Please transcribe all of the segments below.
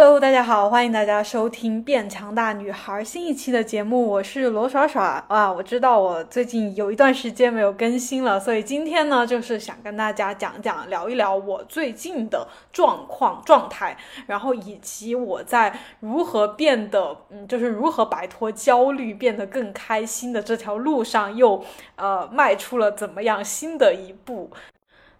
Hello，大家好，欢迎大家收听《变强大女孩》新一期的节目，我是罗耍耍啊。我知道我最近有一段时间没有更新了，所以今天呢，就是想跟大家讲讲、聊一聊我最近的状况、状态，然后以及我在如何变得，嗯，就是如何摆脱焦虑，变得更开心的这条路上，又呃迈出了怎么样新的一步。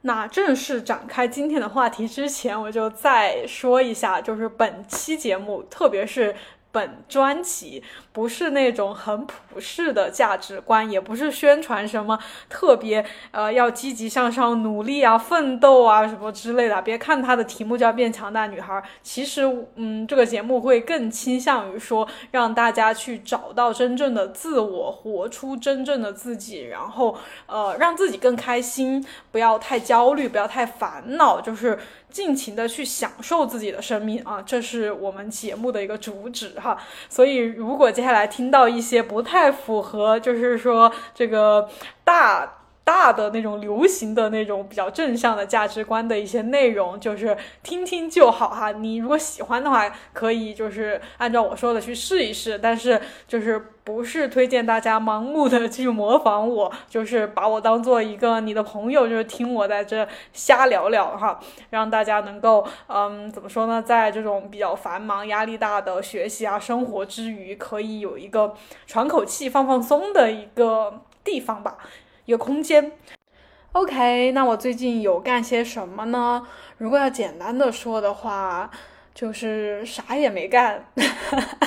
那正式展开今天的话题之前，我就再说一下，就是本期节目，特别是。本专辑不是那种很普世的价值观，也不是宣传什么特别呃要积极向上、努力啊、奋斗啊什么之类的。别看它的题目叫“变强大女孩”，其实嗯，这个节目会更倾向于说让大家去找到真正的自我，活出真正的自己，然后呃让自己更开心，不要太焦虑，不要太烦恼，就是。尽情的去享受自己的生命啊，这是我们节目的一个主旨哈。所以，如果接下来听到一些不太符合，就是说这个大。大的那种流行的那种比较正向的价值观的一些内容，就是听听就好哈。你如果喜欢的话，可以就是按照我说的去试一试。但是就是不是推荐大家盲目的去模仿我，就是把我当做一个你的朋友，就是听我在这瞎聊聊哈，让大家能够嗯怎么说呢，在这种比较繁忙、压力大的学习啊生活之余，可以有一个喘口气、放放松的一个地方吧。一个空间，OK，那我最近有干些什么呢？如果要简单的说的话，就是啥也没干，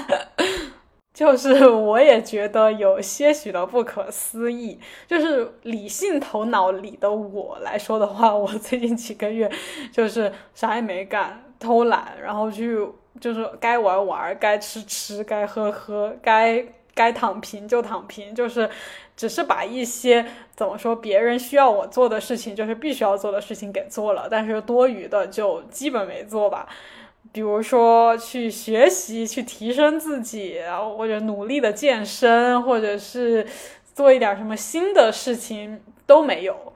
就是我也觉得有些许的不可思议。就是理性头脑里的我来说的话，我最近几个月就是啥也没干，偷懒，然后去就是该玩玩，该吃吃，该喝喝，该该躺平就躺平，就是。只是把一些怎么说别人需要我做的事情，就是必须要做的事情给做了，但是多余的就基本没做吧。比如说去学习、去提升自己，或者努力的健身，或者是做一点什么新的事情都没有。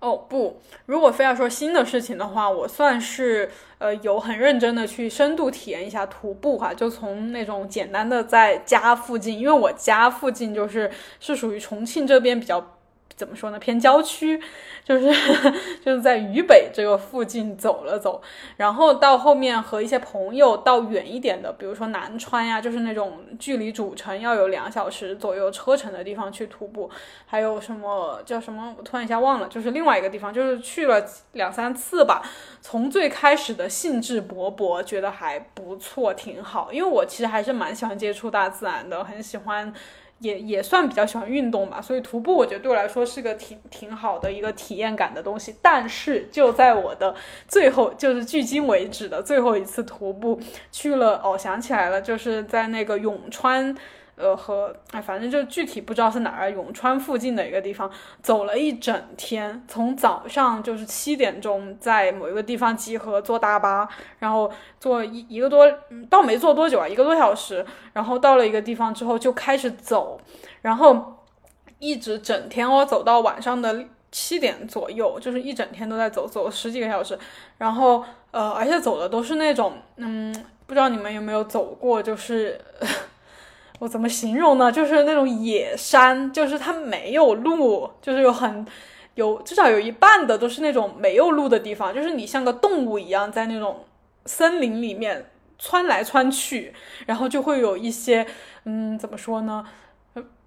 哦不，如果非要说新的事情的话，我算是呃有很认真的去深度体验一下徒步哈，就从那种简单的在家附近，因为我家附近就是是属于重庆这边比较。怎么说呢？偏郊区，就是 就是在渝北这个附近走了走，然后到后面和一些朋友到远一点的，比如说南川呀，就是那种距离主城要有两小时左右车程的地方去徒步。还有什么叫什么？我突然一下忘了，就是另外一个地方，就是去了两三次吧。从最开始的兴致勃勃，觉得还不错，挺好。因为我其实还是蛮喜欢接触大自然的，很喜欢。也也算比较喜欢运动吧，所以徒步我觉得对我来说是个挺挺好的一个体验感的东西。但是就在我的最后，就是距今为止的最后一次徒步去了，哦，想起来了，就是在那个永川。呃，和哎，反正就具体不知道是哪儿，永川附近的一个地方，走了一整天，从早上就是七点钟在某一个地方集合，坐大巴，然后坐一一个多，倒没坐多久啊，一个多小时，然后到了一个地方之后就开始走，然后一直整天哦，走到晚上的七点左右，就是一整天都在走，走了十几个小时，然后呃，而且走的都是那种，嗯，不知道你们有没有走过，就是。我怎么形容呢？就是那种野山，就是它没有路，就是有很有至少有一半的都是那种没有路的地方，就是你像个动物一样在那种森林里面窜来窜去，然后就会有一些嗯，怎么说呢？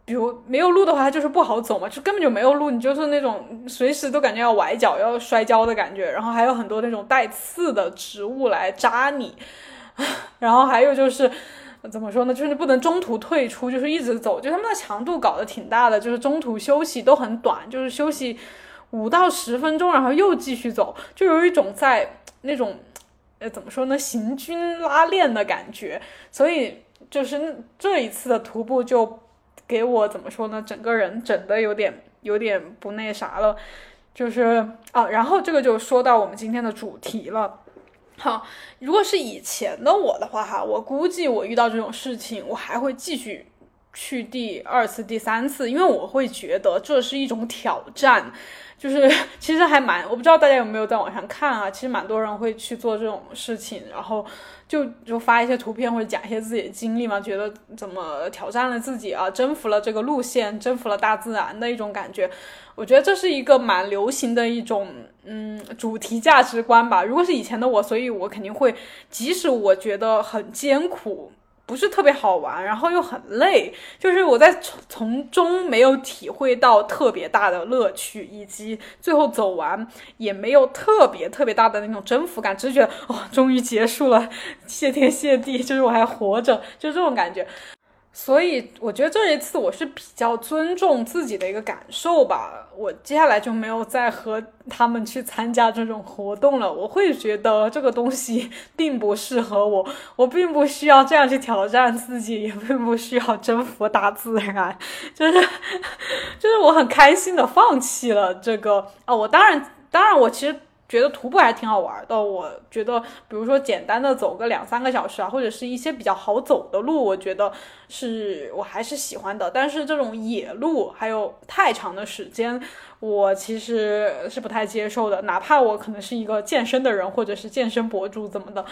比如没有路的话，它就是不好走嘛，就根本就没有路，你就是那种随时都感觉要崴脚、要摔跤的感觉，然后还有很多那种带刺的植物来扎你，然后还有就是。怎么说呢？就是不能中途退出，就是一直走。就他们的强度搞得挺大的，就是中途休息都很短，就是休息五到十分钟，然后又继续走，就有一种在那种呃怎么说呢，行军拉练的感觉。所以就是这一次的徒步就给我怎么说呢，整个人整的有点有点不那啥了，就是啊，然后这个就说到我们今天的主题了。哈，如果是以前的我的话，哈，我估计我遇到这种事情，我还会继续去第二次、第三次，因为我会觉得这是一种挑战。就是 其实还蛮，我不知道大家有没有在网上看啊，其实蛮多人会去做这种事情，然后就就发一些图片或者讲一些自己的经历嘛，觉得怎么挑战了自己啊，征服了这个路线，征服了大自然的一种感觉。我觉得这是一个蛮流行的一种嗯主题价值观吧。如果是以前的我，所以我肯定会，即使我觉得很艰苦。不是特别好玩，然后又很累，就是我在从从中没有体会到特别大的乐趣，以及最后走完也没有特别特别大的那种征服感，只是觉得哦，终于结束了，谢天谢地，就是我还活着，就这种感觉。所以我觉得这一次我是比较尊重自己的一个感受吧，我接下来就没有再和他们去参加这种活动了。我会觉得这个东西 并不适合我，我并不需要这样去挑战自己，也并不需要征服大自然，就是 就是我很开心的放弃了这个啊。我当然当然我其实。觉得徒步还挺好玩的，我觉得，比如说简单的走个两三个小时啊，或者是一些比较好走的路，我觉得是我还是喜欢的。但是这种野路还有太长的时间，我其实是不太接受的。哪怕我可能是一个健身的人，或者是健身博主怎么的，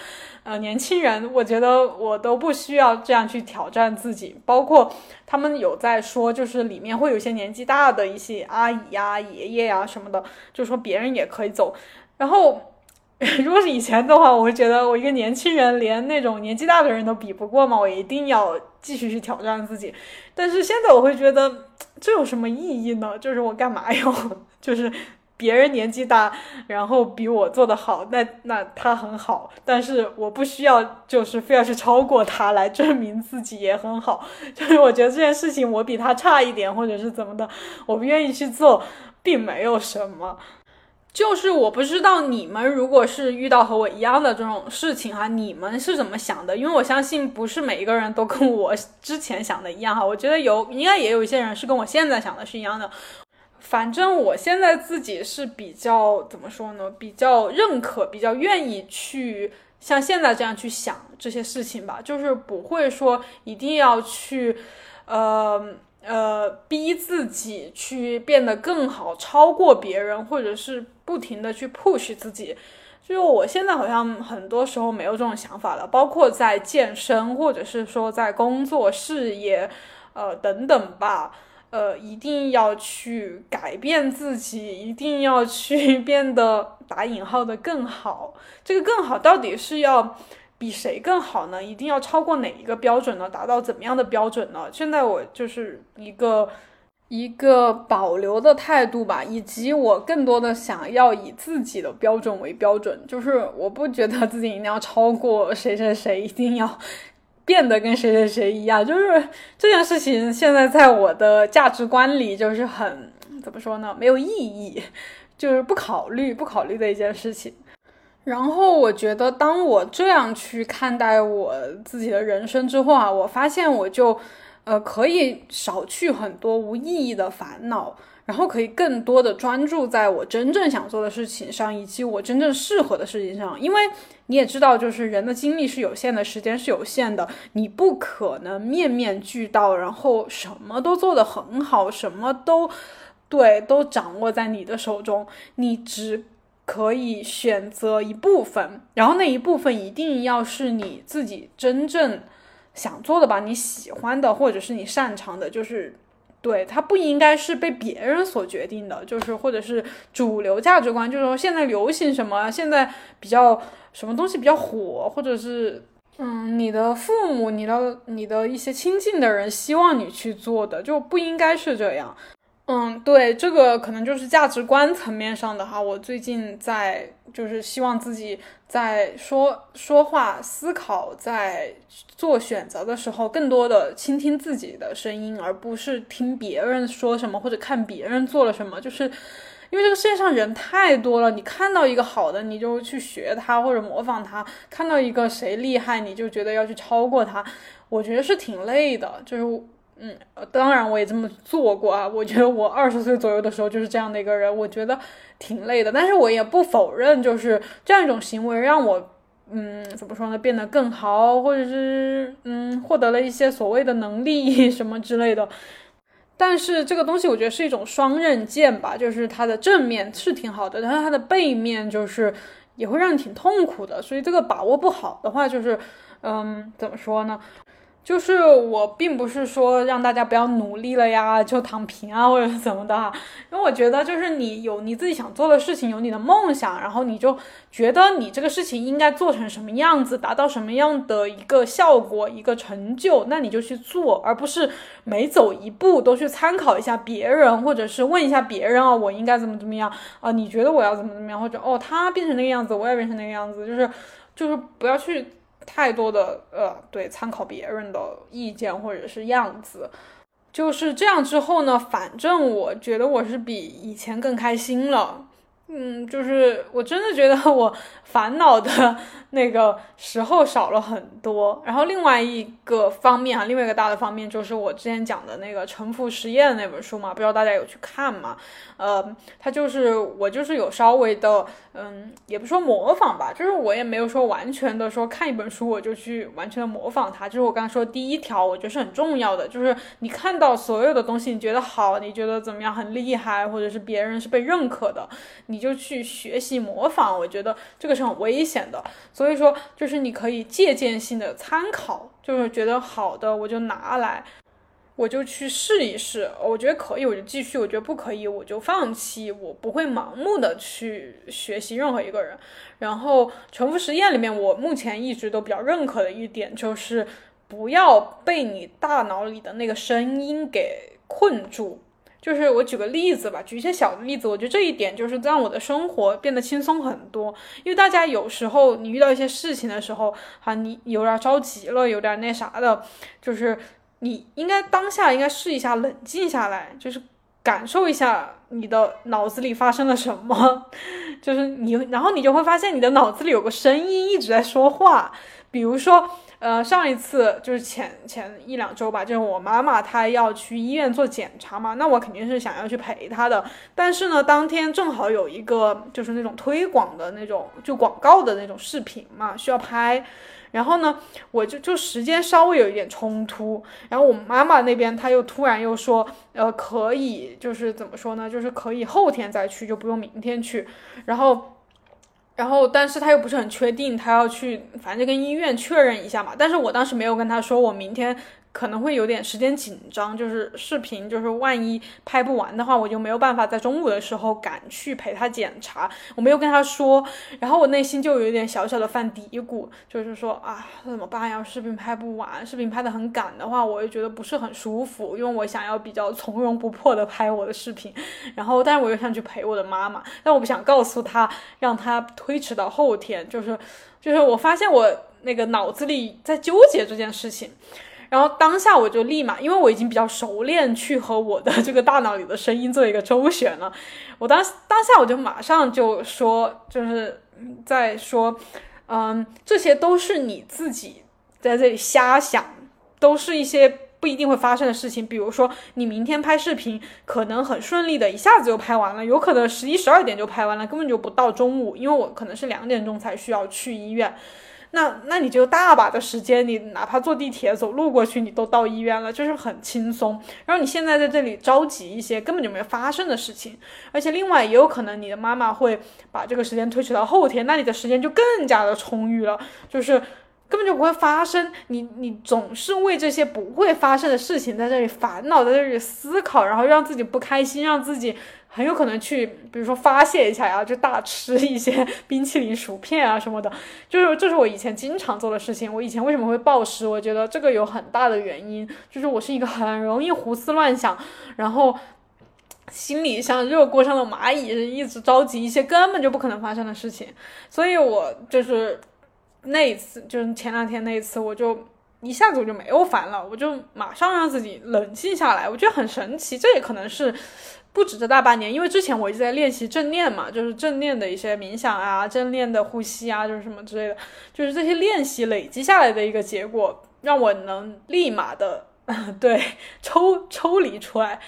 呃，年轻人，我觉得我都不需要这样去挑战自己。包括他们有在说，就是里面会有一些年纪大的一些阿姨呀、爷爷呀什么的，就说别人也可以走。然后，如果是以前的话，我会觉得我一个年轻人连那种年纪大的人都比不过嘛，我一定要继续去挑战自己。但是现在我会觉得 这有什么意义呢？就是我干嘛要？就是别人年纪大，然后比我做的好，那那他很好，但是我不需要，就是非要去超过他来证明自己也很好。就是我觉得这件事情我比他差一点，或者是怎么的，我不愿意去做，并没有什么。就是我不知道你们如果是遇到和我一样的这种事情哈，你们是怎么想的？因为我相信不是每一个人都跟我之前想的一样哈。我觉得有应该也有一些人是跟我现在想的是一样的。反正我现在自己是比较怎么说呢？比较认可，比较愿意去像现在这样去想这些事情吧。就是不会说一定要去，呃。呃，逼自己去变得更好，超过别人，或者是不停的去 push 自己。就是我现在好像很多时候没有这种想法了，包括在健身，或者是说在工作、事业，呃等等吧。呃，一定要去改变自己，一定要去 变得打引号的更好。这个更好到底是要？比谁更好呢？一定要超过哪一个标准呢？达到怎么样的标准呢？现在我就是一个一个保留的态度吧，以及我更多的想要以自己的标准为标准，就是我不觉得自己一定要超过谁谁谁，一定要变得跟谁谁谁一样，就是这件事情现在在我的价值观里就是很怎么说呢？没有意义，就是不考虑不考虑的一件事情。然后我觉得，当我这样去看待我自己的人生之后啊，我发现我就，呃，可以少去很多无意义的烦恼，然后可以更多的专注在我真正想做的事情上，以及我真正适合的事情上。因为你也知道，就是人的精力是有限的，时间是有限的，你不可能面面俱到，然后什么都做得很好，什么都对，都掌握在你的手中，你只。可以选择一部分，然后那一部分一定要是你自己真正想做的吧，你喜欢的或者是你擅长的，就是对它不应该是被别人所决定的，就是或者是主流价值观，就是说现在流行什么，现在比较什么东西比较火，或者是嗯，你的父母、你的你的一些亲近的人希望你去做的，就不应该是这样。嗯，对，这个可能就是价值观层面上的哈。我最近在就是希望自己在说说话、思考、在做选择的时候，更多的倾听自己的声音，而不是听别人说什么或者看别人做了什么。就是因为这个世界上人太多了，你看到一个好的，你就去学他或者模仿他；看到一个谁厉害，你就觉得要去超过他。我觉得是挺累的，就是。嗯，当然我也这么做过啊。我觉得我二十岁左右的时候就是这样的一个人，我觉得挺累的。但是我也不否认，就是这样一种行为让我嗯，怎么说呢，变得更好，或者是嗯，获得了一些所谓的能力什么之类的。但是这个东西我觉得是一种双刃剑吧，就是它的正面是挺好的，但是它的背面就是也会让你挺痛苦的。所以这个把握不好的话，就是嗯，怎么说呢？就是我并不是说让大家不要努力了呀，就躺平啊，或者怎么的哈。因为我觉得，就是你有你自己想做的事情，有你的梦想，然后你就觉得你这个事情应该做成什么样子，达到什么样的一个效果、一个成就，那你就去做，而不是每走一步都去参考一下别人，或者是问一下别人啊，我应该怎么怎么样啊？你觉得我要怎么怎么样？或者哦，他变成那个样子，我也变成那个样子，就是就是不要去。太多的呃，对，参考别人的意见或者是样子，就是这样之后呢，反正我觉得我是比以前更开心了。嗯，就是我真的觉得我烦恼的 那个时候少了很多。然后另外一个方面啊，另外一个大的方面就是我之前讲的那个沉浮实验那本书嘛，不知道大家有去看吗？呃，它就是我就是有稍微的，嗯，也不说模仿吧，就是我也没有说完全的说看一本书我就去完全的模仿它。就是我刚才说第一条，我觉得是很重要的，就是你看到所有的东西，你觉得好，你觉得怎么样很厉害，或者是别人是被认可的，你。就去学习模仿，我觉得这个是很危险的。所以说，就是你可以借鉴性的参考，就是觉得好的我就拿来，我就去试一试。我觉得可以，我就继续；我觉得不可以，我就放弃。我不会盲目的去学习任何一个人。然后重复实验里面，我目前一直都比较认可的一点就是，不要被你大脑里的那个声音给困住。就是我举个例子吧，举一些小的例子，我觉得这一点就是让我的生活变得轻松很多。因为大家有时候你遇到一些事情的时候，哈，你有点着急了，有点那啥的，就是你应该当下应该试一下冷静下来，就是感受一下你的脑子里发生了什么，就是你，然后你就会发现你的脑子里有个声音一直在说话，比如说。呃，上一次就是前前一两周吧，就是我妈妈她要去医院做检查嘛，那我肯定是想要去陪她的。但是呢，当天正好有一个就是那种推广的那种就广告的那种视频嘛，需要拍。然后呢，我就就时间稍微有一点冲突。然后我妈妈那边她又突然又说，呃，可以就是怎么说呢，就是可以后天再去，就不用明天去。然后。然后，但是他又不是很确定，他要去，反正就跟医院确认一下嘛。但是我当时没有跟他说，我明天。可能会有点时间紧张，就是视频，就是万一拍不完的话，我就没有办法在中午的时候赶去陪他检查。我没有跟他说，然后我内心就有一点小小的犯嘀咕，就是说啊，怎么办呀？视频拍不完，视频拍的很赶的话，我又觉得不是很舒服，因为我想要比较从容不迫的拍我的视频。然后，但是我又想去陪我的妈妈，但我不想告诉他，让他推迟到后天。就是，就是我发现我那个脑子里在纠结这件事情。然后当下我就立马，因为我已经比较熟练去和我的这个大脑里的声音做一个周旋了。我当当下我就马上就说，就是在说，嗯，这些都是你自己在这里瞎想，都是一些不一定会发生的事情。比如说，你明天拍视频可能很顺利的，一下子就拍完了，有可能十一十二点就拍完了，根本就不到中午，因为我可能是两点钟才需要去医院。那那你就大把的时间，你哪怕坐地铁、走路过去，你都到医院了，就是很轻松。然后你现在在这里着急一些，根本就没有发生的事情。而且另外也有可能你的妈妈会把这个时间推迟到后天，那你的时间就更加的充裕了，就是根本就不会发生。你你总是为这些不会发生的事情在这里烦恼，在这里思考，然后让自己不开心，让自己。很有可能去，比如说发泄一下呀，就大吃一些 冰淇淋、薯片啊什么的，就是这是我以前经常做的事情。我以前为什么会暴食？我觉得这个有很大的原因，就是我是一个很容易胡思乱想，然后心里像热锅上的蚂蚁，一直着急一些根本就不可能发生的事情。所以我就是那一次，就是前两天那一次，我就一下子我就没有烦了，我就马上让自己冷静下来。我觉得很神奇，这也可能是。不止这大半年，因为之前我一直在练习正念嘛，就是正念的一些冥想啊，正念的呼吸啊，就是什么之类的，就是这些练习累积下来的一个结果，让我能立马的 对，抽抽离出来，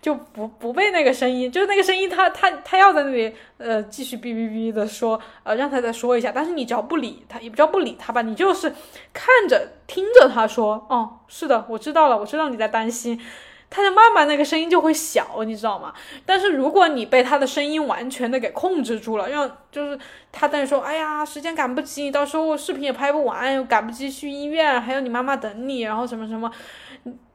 就不不被那个声音，就是那个声音，他他他要在那里呃继续哔哔哔的说，呃让他再说一下，但是你只要不理他，也不叫不理他吧，你就是看着听着他说，哦，是的，我知道了，我知道你在担心。他的慢慢那个声音就会小，你知道吗？但是如果你被他的声音完全的给控制住了，让就是他在说，哎呀，时间赶不及，到时候视频也拍不完，又赶不及去医院，还有你妈妈等你，然后什么什么，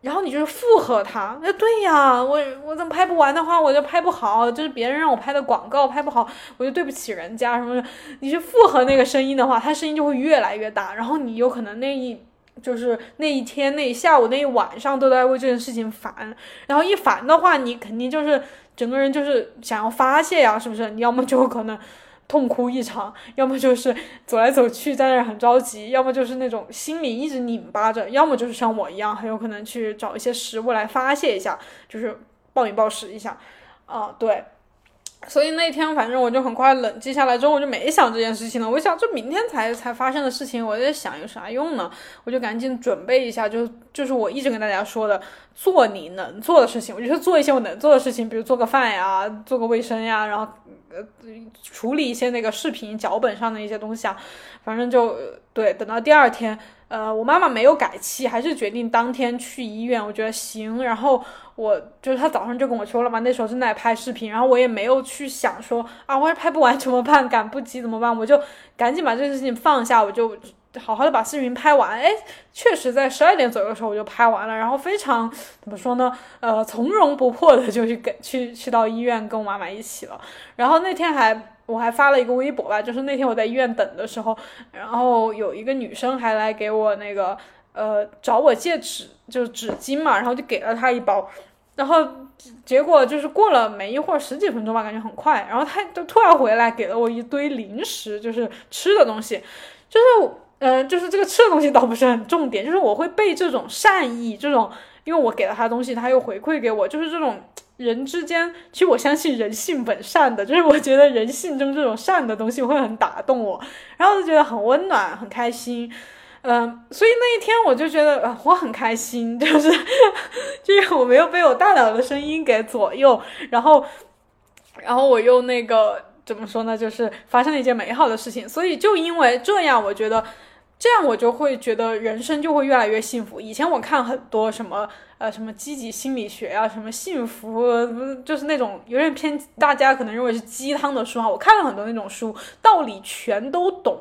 然后你就是附和他，哎，对呀，我我怎么拍不完的话，我就拍不好，就是别人让我拍的广告拍不好，我就对不起人家什么的。你去附和那个声音的话，他声音就会越来越大，然后你有可能那一。就是那一天、那一下午、那一晚上都在为这件事情烦，然后一烦的话，你肯定就是整个人就是想要发泄呀，是不是？你要么就可能痛哭一场，要么就是走来走去在那很着急，要么就是那种心里一直拧巴着，要么就是像我一样，很有可能去找一些食物来发泄一下，就是暴饮暴食一下，啊，对。所以那天反正我就很快冷静下来，之后我就没想这件事情了。我想这明天才才发生的事情，我在想有啥用呢？我就赶紧准备一下，就就是我一直跟大家说的，做你能做的事情。我就是做一些我能做的事情，比如做个饭呀，做个卫生呀，然后呃处理一些那个视频脚本上的一些东西啊。反正就对，等到第二天，呃，我妈妈没有改期，还是决定当天去医院。我觉得行，然后。我就是他早上就跟我说了嘛，那时候正在拍视频，然后我也没有去想说啊，我也拍不完怎么办，赶不及怎么办，我就赶紧把这个事情放下，我就好好的把视频拍完。哎，确实在十二点左右的时候我就拍完了，然后非常怎么说呢，呃，从容不迫的就去跟去去到医院跟我妈妈一起了。然后那天还我还发了一个微博吧，就是那天我在医院等的时候，然后有一个女生还来给我那个。呃，找我借纸，就是纸巾嘛，然后就给了他一包，然后结果就是过了没一会儿，十几分钟吧，感觉很快，然后他就突然回来给了我一堆零食，就是吃的东西，就是，呃，就是这个吃的东西倒不是很重点，就是我会被这种善意，这种，因为我给了他东西，他又回馈给我，就是这种人之间，其实我相信人性本善的，就是我觉得人性中这种善的东西会很打动我，然后就觉得很温暖，很开心。嗯，所以那一天我就觉得我很开心，就是，就是我没有被我大脑的声音给左右，然后，然后我又那个怎么说呢？就是发生了一件美好的事情，所以就因为这样，我觉得这样我就会觉得人生就会越来越幸福。以前我看很多什么。呃，什么积极心理学啊，什么幸福，就是那种有点偏大家可能认为是鸡汤的书啊。我看了很多那种书，道理全都懂，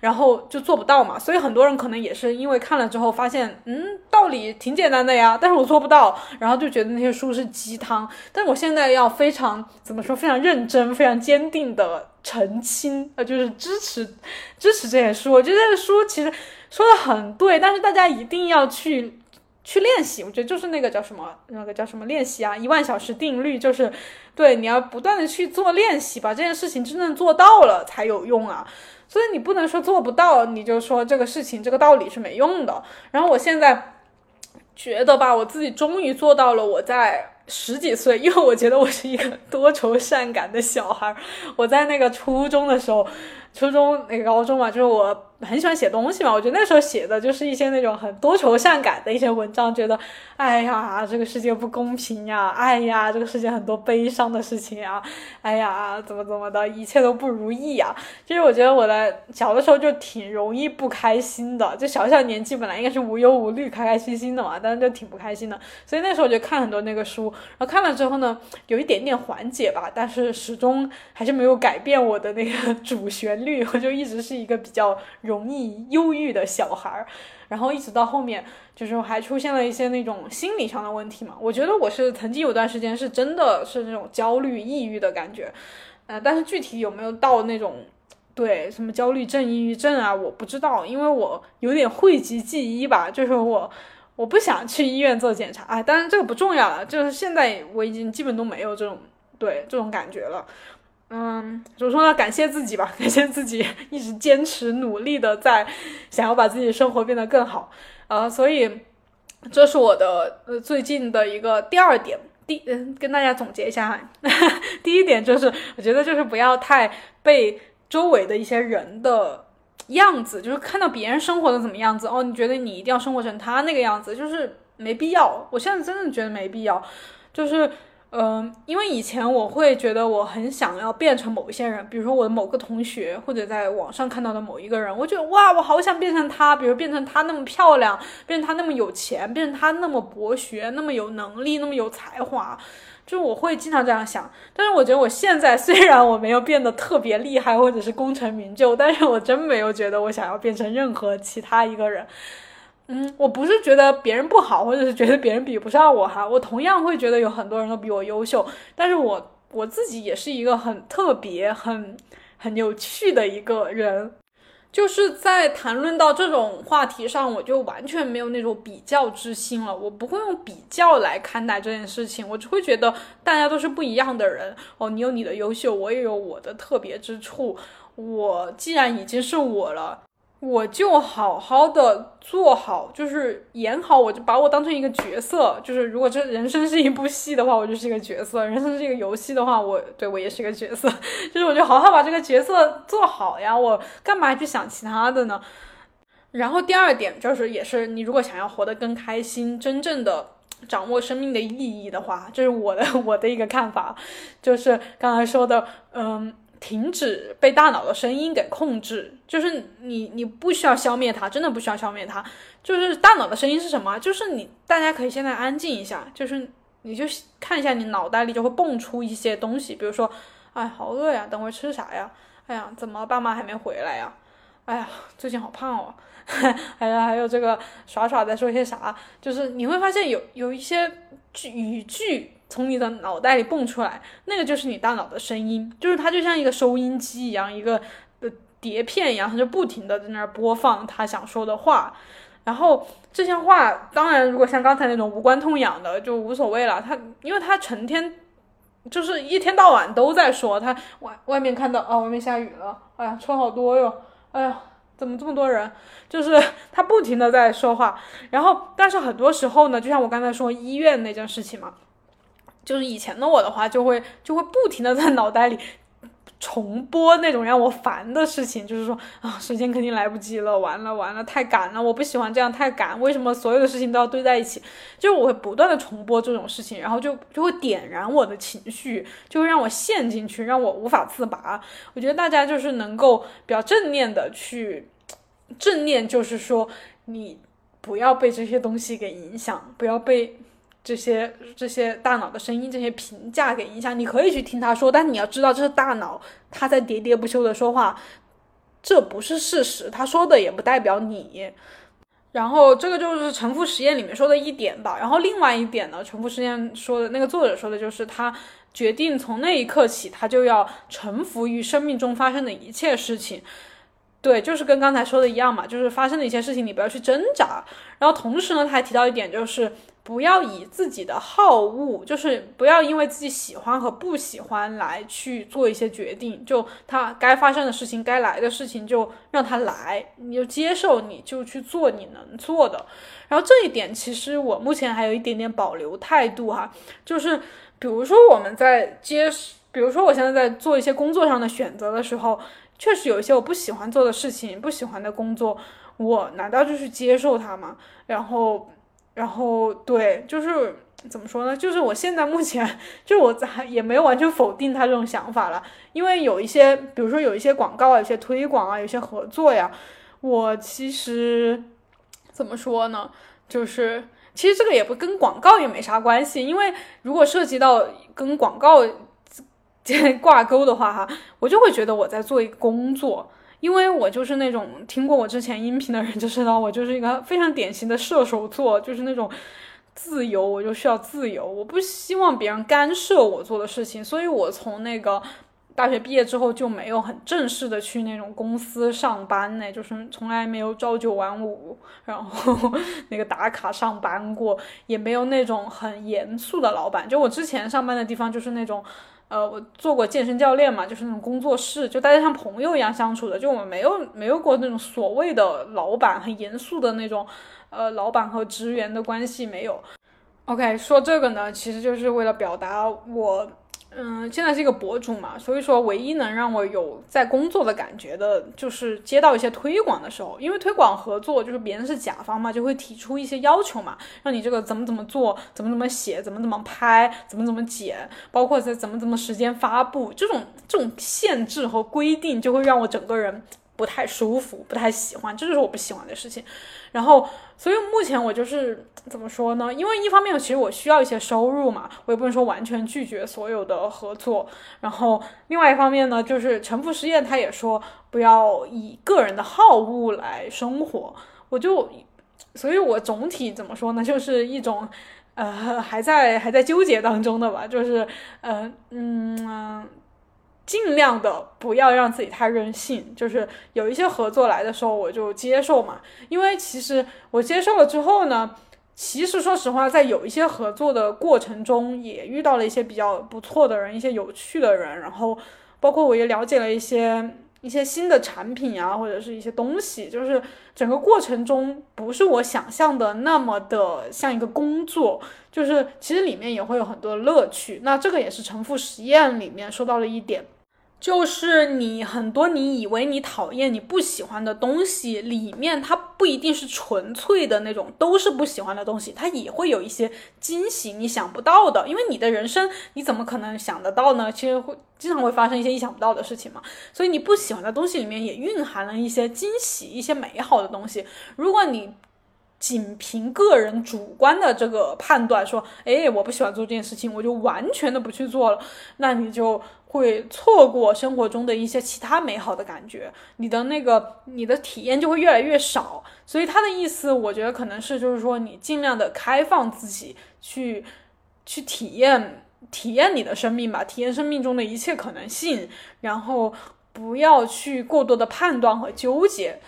然后就做不到嘛。所以很多人可能也是因为看了之后发现，嗯，道理挺简单的呀，但是我做不到，然后就觉得那些书是鸡汤。但是我现在要非常怎么说，非常认真、非常坚定的澄清，呃，就是支持支持这些书。我觉得这书其实说的很对，但是大家一定要去。去练习，我觉得就是那个叫什么，那个叫什么练习啊？一万小时定律就是，对，你要不断的去做练习，把这件事情真正做到了才有用啊。所以你不能说做不到，你就说这个事情这个道理是没用的。然后我现在觉得吧，我自己终于做到了。我在十几岁，因为我觉得我是一个多愁善感的小孩。我在那个初中的时候。初中那个高中嘛，就是我很喜欢写东西嘛。我觉得那时候写的就是一些那种很多愁善感的一些文章，觉得哎呀，这个世界不公平呀，哎呀，这个世界很多悲伤的事情啊，哎呀，怎么怎么的，一切都不如意啊。其实我觉得我的小的时候就挺容易不开心的，就小小年纪本来应该是无忧无虑、开开心心的嘛，但是就挺不开心的。所以那时候我就看很多那个书，然后看了之后呢，有一点点缓解吧，但是始终还是没有改变我的那个主旋律。我就一直是一个比较容易忧郁的小孩儿，然后一直到后面，就是还出现了一些那种心理上的问题嘛。我觉得我是曾经有段时间是真的是那种焦虑、抑郁的感觉，呃，但是具体有没有到那种对什么焦虑症、抑郁症啊，我不知道，因为我有点讳疾忌医吧，就是我我不想去医院做检查，哎，当然这个不重要了，就是现在我已经基本都没有这种对这种感觉了。嗯，怎么说呢？感谢自己吧，感谢自己一直坚持努力的在想要把自己生活变得更好。呃，所以这是我的呃最近的一个第二点。第嗯，跟大家总结一下哈，第一点就是我觉得就是不要太被周围的一些人的样子，就是看到别人生活的怎么样子哦，你觉得你一定要生活成他那个样子，就是没必要。我现在真的觉得没必要，就是。嗯，因为以前我会觉得我很想要变成某一些人，比如说我的某个同学，或者在网上看到的某一个人，我觉得哇，我好想变成他，比如变成他那么漂亮，变成他那么有钱，变成他那么博学，那么有能力，那么有才华，就是我会经常这样想。但是我觉得我现在虽然我没有变得特别厉害，或者是功成名就，但是我真没有觉得我想要变成任何其他一个人。嗯，我不是觉得别人不好，或者是觉得别人比不上我哈，我同样会觉得有很多人都比我优秀，但是我我自己也是一个很特别、很很有趣的一个人，就是在谈论到这种话题上，我就完全没有那种比较之心了，我不会用比较来看待这件事情，我只会觉得大家都是不一样的人。哦，你有你的优秀，我也有我的特别之处，我既然已经是我了。我就好好的做好，就是演好，我就把我当成一个角色。就是如果这人生是一部戏的话，我就是一个角色；人生是一个游戏的话，我对我也是个角色。就是我就好好把这个角色做好呀，我干嘛去想其他的呢？然后第二点就是，也是你如果想要活得更开心，真正的掌握生命的意义的话，这是我的 我的一个看法，就是刚才说的，嗯。停止被大脑的声音给控制，就是你，你不需要消灭它，真的不需要消灭它。就是大脑的声音是什么？就是你，大家可以现在安静一下，就是你就看一下，你脑袋里就会蹦出一些东西，比如说，哎，好饿呀，等会吃啥呀？哎呀，怎么爸妈还没回来呀？哎呀，最近好胖哦。哎呀，还有这个耍耍在说些啥？就是你会发现有有一些句语句。从你的脑袋里蹦出来，那个就是你大脑的声音，就是它就像一个收音机一样，一个的碟片一样，它就不停的在那儿播放他想说的话。然后这些话，当然如果像刚才那种无关痛痒的，就无所谓了。他因为他成天就是一天到晚都在说，他外外面看到啊，外面下雨了，哎呀，车好多哟，哎呀，怎么这么多人？就是 他不停的在说话。然后，但是很多时候呢，就像我刚才说医院那件事情嘛。就是以前的我的话，就会就会不停的在脑袋里重播那种让我烦的事情，就是说啊，时间肯定来不及了，完了完了，太赶了，我不喜欢这样太赶，为什么所有的事情都要堆在一起？就是我会不断的重播这种事情，然后就就会点燃我的情绪，就会让我陷进去，让我无法自拔。我觉得大家就是能够比较正念的去正念，就是说你不要被这些东西给影响，不要被。这些这些大脑的声音，这些评价给影响，你可以去听他说，但你要知道这是大脑他在喋喋不休的说话，这不是事实，他说的也不代表你。然后这个就是重复实验里面说的一点吧。然后另外一点呢，重复实验说的那个作者说的就是他决定从那一刻起，他就要臣服于生命中发生的一切事情。对，就是跟刚才说的一样嘛，就是发生的一些事情你不要去挣扎。然后同时呢，他还提到一点就是。不要以自己的好恶，就是不要因为自己喜欢和不喜欢来去做一些决定。就他该发生的事情，该来的事情，就让他来，你就接受，你就去做你能做的。然后这一点，其实我目前还有一点点保留态度哈，就是比如说我们在接，比如说我现在在做一些工作上的选择的时候，确实有一些我不喜欢做的事情，不喜欢的工作，我难道就去接受它吗？然后。然后对，就是怎么说呢？就是我现在目前，就是我在也没有完全否定他这种想法了，因为有一些，比如说有一些广告啊，有些推广啊，有些合作呀，我其实怎么说呢？就是其实这个也不跟广告也没啥关系，因为如果涉及到跟广告 挂钩的话，哈，我就会觉得我在做一个工作。因为我就是那种听过我之前音频的人就知道，我就是一个非常典型的射手座，就是那种自由，我就需要自由，我不希望别人干涉我做的事情，所以我从那个大学毕业之后就没有很正式的去那种公司上班呢，就是从来没有朝九晚五，然后那个打卡上班过，也没有那种很严肃的老板，就我之前上班的地方就是那种。呃，我做过健身教练嘛，就是那种工作室，就大家像朋友一样相处的，就我们没有没有过那种所谓的老板很严肃的那种，呃，老板和职员的关系没有。OK，说这个呢，其实就是为了表达我嗯，现在是一个博主嘛，所以说唯一能让我有在工作的感觉的，就是接到一些推广的时候，因为推广合作就是别人是甲方嘛，就会提出一些要求嘛，让你这个怎么怎么做，怎么怎么写，怎么怎么拍，怎么怎么剪，包括在怎么怎么时间发布，这种这种限制和规定，就会让我整个人。不太舒服，不太喜欢，这就是我不喜欢的事情。然后，所以目前我就是怎么说呢？因为一方面，其实我需要一些收入嘛，我也不能说完全拒绝所有的合作。然后，另外一方面呢，就是沉浮实验他也说不要以个人的好恶来生活。我就，所以我总体怎么说呢？就是一种，呃，还在还在纠结当中的吧。就是，呃，嗯。尽量的不要让自己太任性，就是有一些合作来的时候，我就接受嘛。因为其实我接受了之后呢，其实说实话，在有一些合作的过程中，也遇到了一些比较不错的人，一些有趣的人，然后包括我也了解了一些。一些新的产品啊，或者是一些东西，就是整个过程中不是我想象的那么的像一个工作，就是其实里面也会有很多乐趣。那这个也是重复实验里面说到了一点。就是你很多你以为你讨厌、你不喜欢的东西，里面它不一定是纯粹的那种，都是不喜欢的东西，它也会有一些惊喜，你想不到的。因为你的人生，你怎么可能想得到呢？其实会经常会发生一些意想不到的事情嘛。所以你不喜欢的东西里面也蕴含了一些惊喜、一些美好的东西。如果你仅凭个人主观的这个判断说，哎，我不喜欢做这件事情，我就完全的不去做了，那你就。会错过生活中的一些其他美好的感觉，你的那个你的体验就会越来越少。所以他的意思，我觉得可能是就是说，你尽量的开放自己，去去体验体验你的生命吧，体验生命中的一切可能性，然后不要去过多的判断和纠结。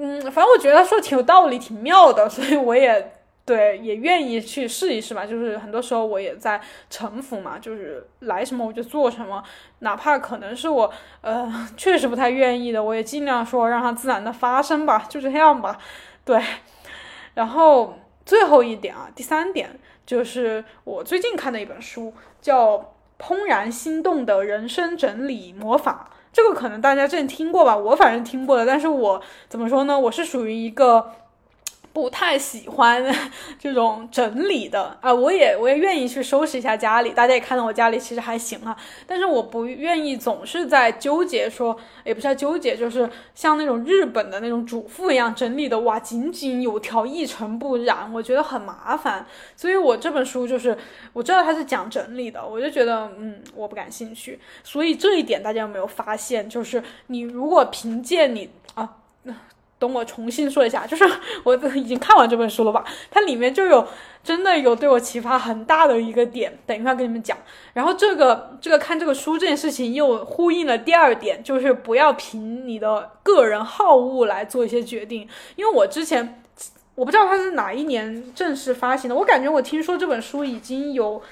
嗯，反正我觉得他说的挺有道理，挺妙的，所以我也。对，也愿意去试一试吧。就是很多时候我也在臣服嘛，就是来什么我就做什么，哪怕可能是我呃 确实不太愿意的，我也尽量说让它自然的发生吧，就这样吧。对，然后最后一点啊，第三点就是我最近看的一本书，叫《怦然心动的人生整理魔法》。这个可能大家之前听过吧，我反正听过了。但是我怎么说呢？我是属于一个。不太喜欢 这种整理的啊，我也我也愿意去收拾一下家里。大家也看到我家里其实还行啊，但是我不愿意总是在纠结，说也不是在纠结，就是像那种日本的那种主妇一样整理的哇井井有条、一尘不染，我觉得很麻烦。所以我这本书就是我知道它是讲整理的，我就觉得嗯我不感兴趣。所以这一点大家有没有发现？就是你如果凭借你啊。等我重新说一下，就是 我已经看完这本书了吧？它里面就有真的有对我启发很大的一个点，等一下跟你们讲。然后这个这个看这个书这件事情又呼应了第二点，就是不要凭你的个人好恶来做一些决定。因为我之前我不知道它是哪一年正式发行的，我感觉我听说这本书已经有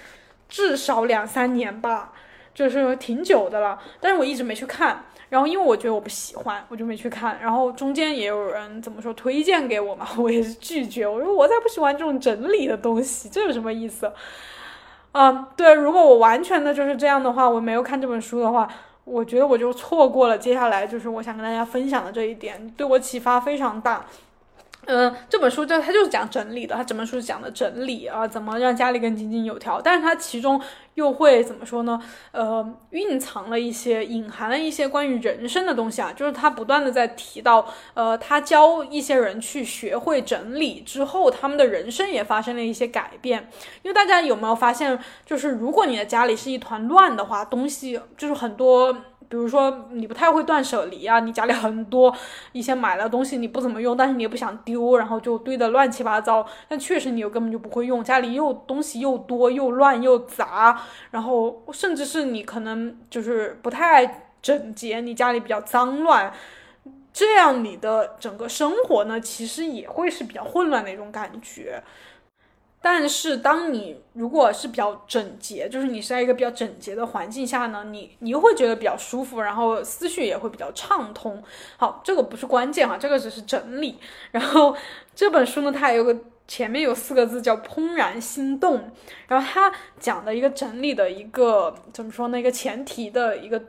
至少两三年吧，就是挺久的了，但是我一直没去看。然后，因为我觉得我不喜欢，我就没去看。然后中间也有人怎么说推荐给我嘛，我也是拒绝。我说我才不喜欢这种整理的东西，这有什么意思？嗯，对，如果我完全的就是这样的话，我没有看这本书的话，我觉得我就错过了接下来就是我想跟大家分享的这一点，对我启发非常大。嗯，这本书就它就是讲整理的，它整本书讲的整理啊，怎么让家里更井井有条。但是它其中又会怎么说呢？呃，蕴藏了一些、隐含了一些关于人生的东西啊，就是他不断的在提到，呃，他教一些人去学会整理之后，他们的人生也发生了一些改变。因为大家有没有发现，就是如果你的家里是一团乱的话，东西就是很多。比如说你不太会断舍离啊，你家里很多以前买了东西你不怎么用，但是你也不想丢，然后就堆得乱七八糟。但确实你又根本就不会用，家里又东西又多又乱又杂，然后甚至是你可能就是不太整洁，你家里比较脏乱，这样你的整个生活呢，其实也会是比较混乱的一种感觉。但是，当你如果是比较整洁，就是你是在一个比较整洁的环境下呢，你你又会觉得比较舒服，然后思绪也会比较畅通。好，这个不是关键哈，这个只是整理。然后这本书呢，它还有个前面有四个字叫怦然心动，然后它讲的一个整理的一个怎么说呢？一个前提的一个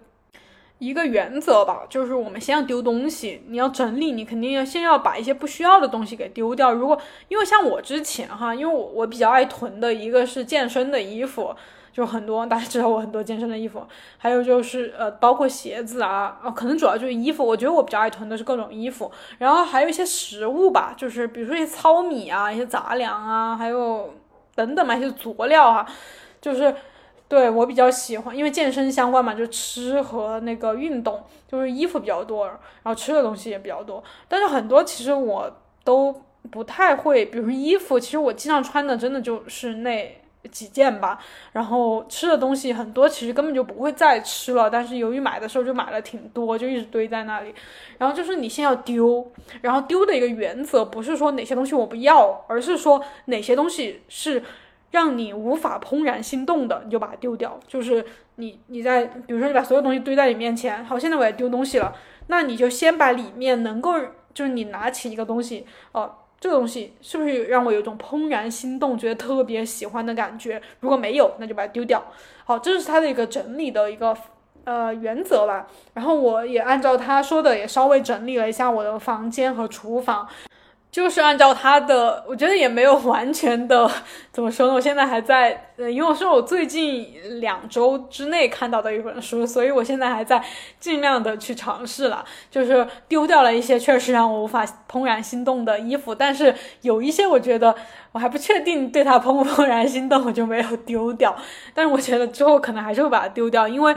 一个原则吧，就是我们先要丢东西，你要整理，你肯定要先要把一些不需要的东西给丢掉。如果因为像我之前哈，因为我我比较爱囤的一个是健身的衣服。就很多，大家知道我很多健身的衣服，还有就是呃，包括鞋子啊，可能主要就是衣服。我觉得我比较爱囤的是各种衣服，然后还有一些食物吧，就是比如说一些糙米啊，一些杂粮啊，还有等等嘛，一些佐料哈，就是对我比较喜欢，因为健身相关嘛，就吃和那个运动，就是衣服比较多，然后吃的东西也比较多，但是很多其实我都不太会，比如说衣服，其实我经常穿的真的就是那。几件吧，然后吃的东西很多，其实根本就不会再吃了。但是由于买的时候就买了挺多，就一直堆在那里。然后就是你先要丢，然后丢的一个原则不是说哪些东西我不要，而是说哪些东西是让你无法怦然心动的，你就把它丢掉。就是你你在比如说你把所有东西堆在你面前，好，现在我要丢东西了，那你就先把里面能够就是你拿起一个东西哦。这个东西是不是让我有一种怦然心动，觉得特别喜欢的感觉？如果没有，那就把它丢掉。好，这是他的一个整理的一个呃原则吧。然后我也按照他说的，也稍微整理了一下我的房间和厨房。就是按照他的，我觉得也没有完全的怎么说呢？我现在还在，呃，因为我是我最近两周之内看到的一本书，所以我现在还在尽量的去尝试了。就是丢掉了一些确实让我无法怦然心动的衣服，但是有一些我觉得我还不确定对它怦不怦然心动，我就没有丢掉。但是我觉得之后可能还是会把它丢掉，因为。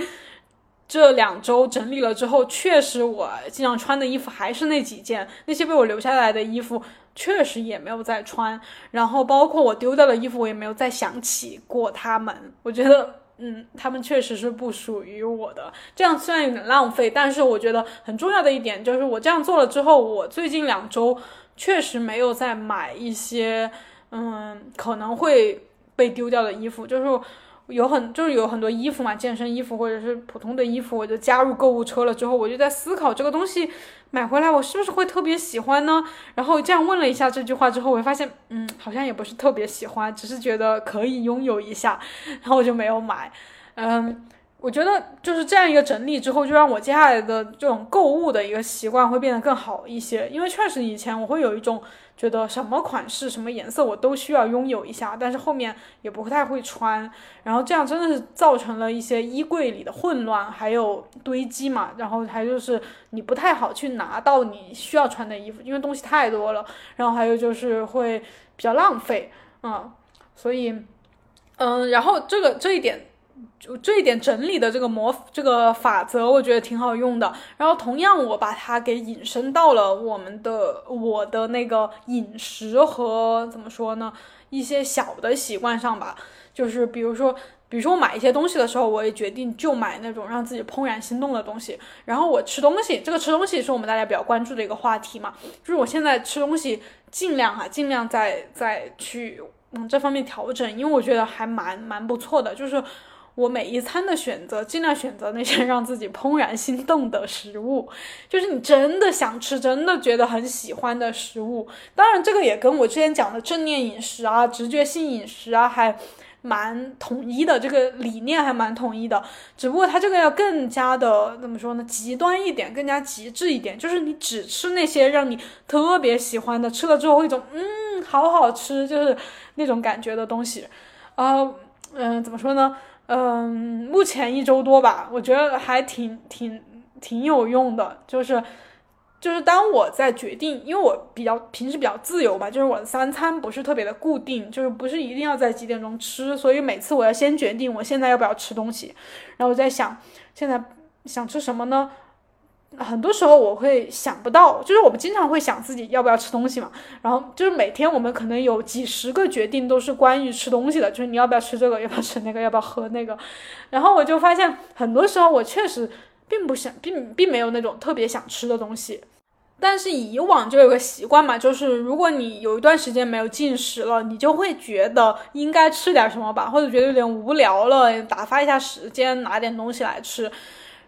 这两周整理了之后，确实我经常穿的衣服还是那几件，那些被我留下来的衣服确实也没有再穿。然后包括我丢掉的衣服，我也没有再想起过他们。我觉得，嗯，他们确实是不属于我的。这样虽然有点浪费，但是我觉得很重要的一点就是，我这样做了之后，我最近两周确实没有再买一些，嗯，可能会被丢掉的衣服，就是。有很就是有很多衣服嘛，健身衣服或者是普通的衣服，我就加入购物车了。之后我就在思考这个东西买回来我是不是会特别喜欢呢？然后这样问了一下这句话之后，我发现嗯，好像也不是特别喜欢，只是觉得可以拥有一下，然后我就没有买。嗯，我觉得就是这样一个整理之后，就让我接下来的这种购物的一个习惯会变得更好一些。因为确实以前我会有一种。觉得什么款式、什么颜色我都需要拥有一下，但是后面也不太会穿，然后这样真的是造成了一些衣柜里的混乱，还有堆积嘛，然后还就是你不太好去拿到你需要穿的衣服，因为东西太多了，然后还有就是会比较浪费，嗯，所以，嗯，然后这个这一点。就这一点整理的这个模这个法则，我觉得挺好用的。然后同样，我把它给引申到了我们的我的那个饮食和怎么说呢，一些小的习惯上吧。就是比如说，比如说我买一些东西的时候，我也决定就买那种让自己怦然心动的东西。然后我吃东西，这个吃东西是我们大家比较关注的一个话题嘛。就是我现在吃东西尽量哈，尽量在在去往这方面调整，因为我觉得还蛮蛮不错的，就是。我每一餐的选择，尽量选择那些 让自己怦然心动的食物，就是你真的想吃、真的觉得很喜欢的食物。当然，这个也跟我之前讲的正念饮食啊、直觉性饮食啊，还蛮统一的。这个理念还蛮统一的，只不过它这个要更加的怎么说呢？极端一点，更加极致一点，就是你只吃那些让你特别喜欢的，吃了之后一种嗯，好好吃，就是那种感觉的东西。啊，嗯，怎么说呢？嗯，目前一周多吧，我觉得还挺挺挺有用的。就是，就是当我在决定，因为我比较平时比较自由吧，就是我的三餐不是特别的固定，就是不是一定要在几点钟吃，所以每次我要先决定我现在要不要吃东西，然后我在想现在想吃什么呢？很多时候我会想不到，就是我们经常会想自己要不要吃东西嘛，然后就是每天我们可能有几十个决定都是关于吃东西的，就是你要不要吃这个，要不要吃那个，要不要喝那个，然后我就发现很多时候我确实并不想，并并没有那种特别想吃的东西，但是以往就有个习惯嘛，就是如果你有一段时间没有进食了，你就会觉得应该吃点什么吧，或者觉得有点无聊了，打发一下时间，拿点东西来吃。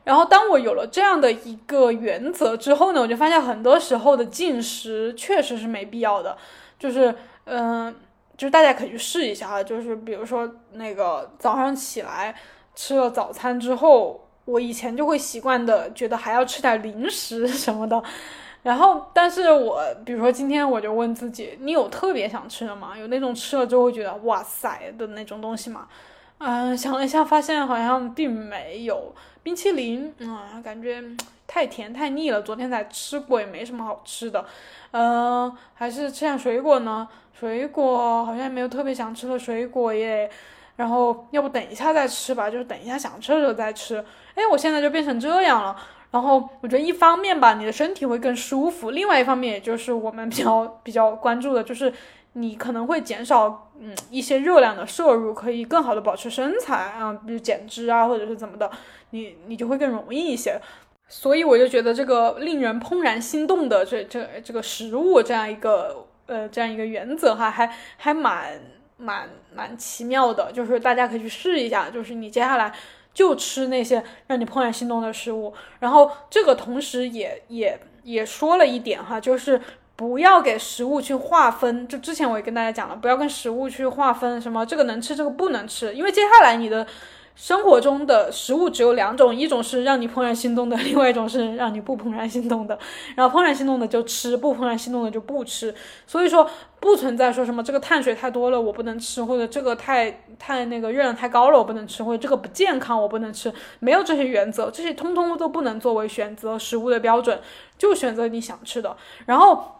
然后，当我有了这样的一个原则之后呢，我就发现很多时候的进食确实是没必要的。就是嗯，就是大家可以去试一下啊，就是比如说那个早上起来吃了早餐之后，我以前就会习惯的觉得还要吃点零食 什么的。然后，但是我比如说今天我就问自己，你有特别想吃的吗？有那种吃了之后觉得哇塞的那种东西吗？嗯，想了一下，发现好像并没有。冰淇淋，嗯，感觉 太甜太腻了，昨天才吃过，也没什么好吃的。嗯，还是吃点水果呢？水果好像没有特别想吃的水果耶。然后要不等一下再吃吧，就是等一下想吃的时候再吃。哎，我现在就变成这样了。然后我觉得一方面吧，你的身体会更舒服；另外一方面，也就是我们比较比较关注的，就是你可能会减少嗯一些热量的摄入，可以更好的保持身材啊，比如减脂啊，或者是怎么的，你你就会更容易一些。所以我就觉得这个令人怦然心动的这这这个食物这样一个呃这样一个原则哈，还还蛮蛮蛮奇妙的，就是大家可以去试一下，就是你接下来。就吃那些让你怦然心动的食物，然后这个同时也也也说了一点哈，就是不要给食物去划分。就之前我也跟大家讲了，不要跟食物去划分什么这个能吃，这个不能吃，因为接下来你的。生活中的食物只有两种，一种是让你怦然心动的，另外一种是让你不怦然心动的。然后怦然心动的就吃，不怦然心动的就不吃。所以说不存在说什么这个碳水太多了我不能吃，或者这个太太那个热量太高了我不能吃，或者这个不健康我不能吃，没有这些原则，这些通通都不能作为选择食物的标准，就选择你想吃的。然后。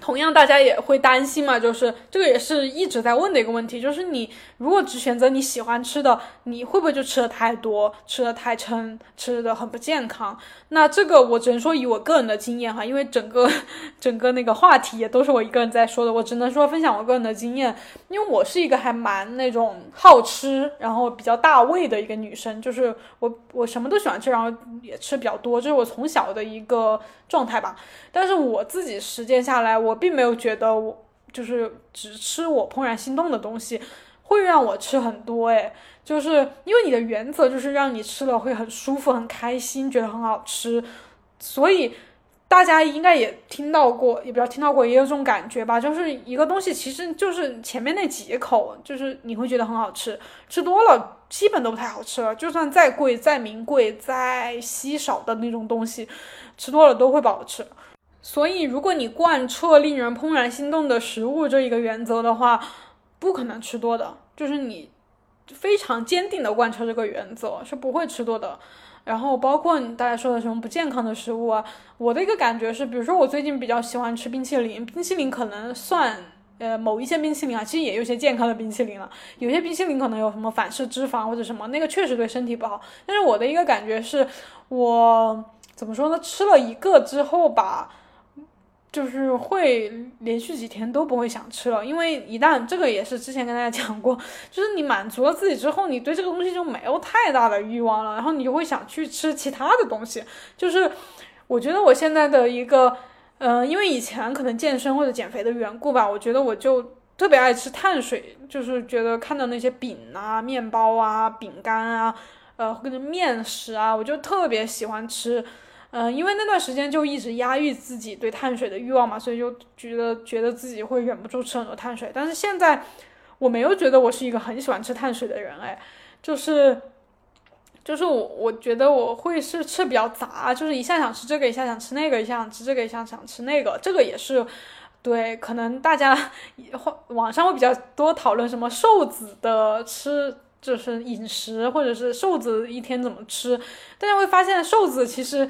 同样，大家也会担心嘛，就是这个也是一直在问的一个问题，就是你如果只选择你喜欢吃的，你会不会就吃的太多，吃的太撑，吃的很不健康？那这个我只能说以我个人的经验哈，因为整个 整个那个话题也都是我一个人在说的，我只能说分享我个人的经验，因为我是一个还蛮那种好吃，然后比较大胃的一个女生，就是我我什么都喜欢吃，然后也吃比较多，这是我从小的一个状态吧。但是我自己实践下来。我并没有觉得我就是只吃我怦然心动的东西会让我吃很多，诶，就是因为你的原则就是让你吃了会很舒服、很开心，觉得很好吃，所以大家应该也听到过，也不要听到过，也有这种感觉吧，就是一个东西其实就是前面那几口，就是你会觉得很好吃，吃多了基本都不太好吃了，就算再贵、再名贵、再稀少的那种东西，吃多了都会不好吃。所以，如果你贯彻令人怦然心动的食物这一个原则的话，不可能吃多的。就是你非常坚定的贯彻这个原则，是不会吃多的。然后，包括你大家说的什么不健康的食物啊，我的一个感觉是，比如说我最近比较喜欢吃冰淇淋，冰淇淋可能算呃某一些冰淇淋啊，其实也有些健康的冰淇淋了。有些冰淇淋可能有什么反式脂肪或者什么，那个确实对身体不好。但是我的一个感觉是，我怎么说呢？吃了一个之后吧。就是会连续几天都不会想吃了，因为一旦这个也是之前跟大家讲过，就是你满足了自己之后，你对这个东西就没有太大的欲望了，然后你就会想去吃其他的东西。就是我觉得我现在的一个，嗯，因为以前可能健身或者减肥的缘故吧，我觉得我就特别爱吃碳水，就是觉得看到那些饼啊、面包啊、饼干啊，呃，或者面食啊，我就特别喜欢吃。嗯，因为那段时间就一直压抑自己对碳水的欲望嘛，所以就觉得觉得自己会忍不住吃很多碳水。但是现在我没有觉得我是一个很喜欢吃碳水的人，哎，就是就是我我觉得我会是吃比较杂，就是一下想吃这个，一下想吃那个，一下想吃这个，一下想吃那个。这个也是对，可能大家会网上会比较多讨论什么瘦子的吃。就是饮食，或者是瘦子一天怎么吃，大家会发现瘦子其实。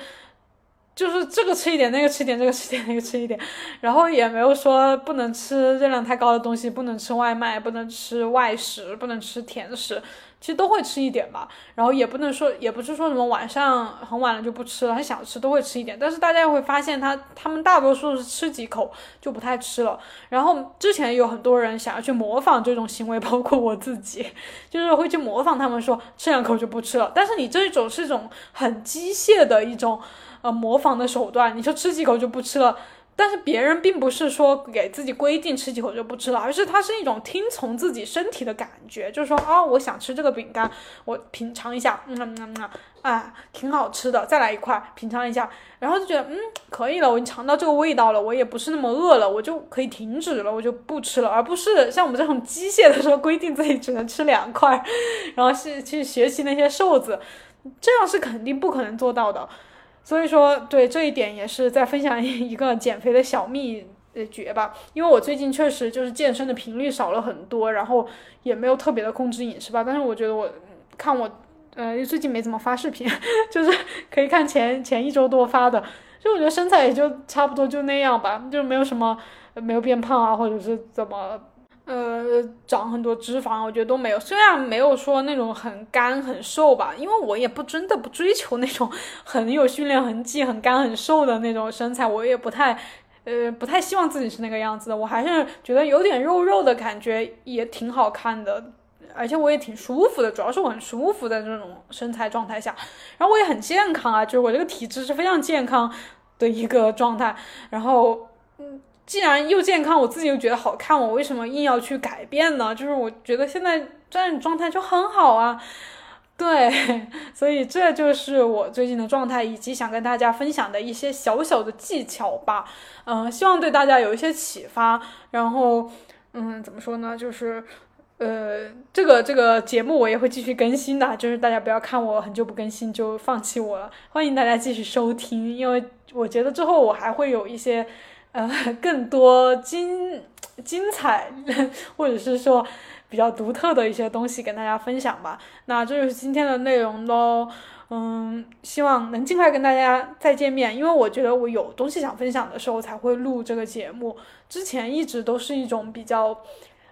就是这个吃一点，那个吃一点，这个吃一点，那个吃一点，然后也没有说不能吃热量太高的东西，不能吃外卖，不能吃外食，不能吃甜食，其实都会吃一点吧。然后也不能说，也不是说什么晚上很晚了就不吃了，他想吃都会吃一点。但是大家会发现，他他们大多数是吃几口就不太吃了。然后之前有很多人想要去模仿这种行为，包括我自己，就是会去模仿他们说吃两口就不吃了。但是你这种是一种很机械的一种。呃，模仿的手段，你说吃几口就不吃了，但是别人并不是说给自己规定吃几口就不吃了，而是它是一种听从自己身体的感觉，就是说啊，我想吃这个饼干，我品尝一下，嗯嗯嗯，啊，挺好吃的，再来一块，品尝一下，然后就觉得嗯可以了，我已经尝到这个味道了，我也不是那么饿了，我就可以停止了，我就不吃了，而不是像我们这种机械的说规定自己只能吃两块，然后是去学习那些瘦子，这样是肯定不可能做到的。所以说，对这一点也是在分享一个减肥的小秘诀吧。因为我最近确实就是健身的频率少了很多，然后也没有特别的控制饮食吧。但是我觉得我看我，呃，最近没怎么发视频，就是可以看前前一周多发的，就我觉得身材也就差不多就那样吧，就没有什么没有变胖啊，或者是怎么。呃，长很多脂肪，我觉得都没有。虽然没有说那种很干很瘦吧，因为我也不真的不追求那种很有训练痕迹、很干很瘦的那种身材，我也不太，呃，不太希望自己是那个样子的。我还是觉得有点肉肉的感觉也挺好看的，而且我也挺舒服的，主要是我很舒服在这种身材状态下，然后我也很健康啊，就是我这个体质是非常健康的一个状态，然后，嗯。既然又健康，我自己又觉得好看，我为什么硬要去改变呢？就是我觉得现在这样状态就很好啊，对，所以这就是我最近的状态，以及想跟大家分享的一些小小的技巧吧。嗯，希望对大家有一些启发。然后，嗯，怎么说呢？就是，呃，这个这个节目我也会继续更新的，就是大家不要看我很久不更新就放弃我了，欢迎大家继续收听，因为我觉得之后我还会有一些。呃，更多精精彩，或者是说比较独特的一些东西跟大家分享吧。那这就是今天的内容喽。嗯，希望能尽快跟大家再见面，因为我觉得我有东西想分享的时候才会录这个节目。之前一直都是一种比较，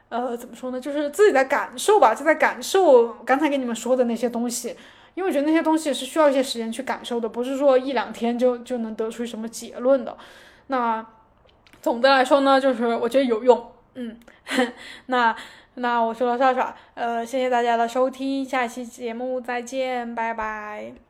呃，怎么说呢，就是自己的感受吧，就在感受刚才跟你们说的那些东西。因为我觉得那些东西是需要一些时间去感受的，不是说一两天就就能得出什么结论的。那。总的来说呢，就是我觉得有用，嗯，那那我说了耍耍，呃，谢谢大家的收听，下期节目再见，拜拜。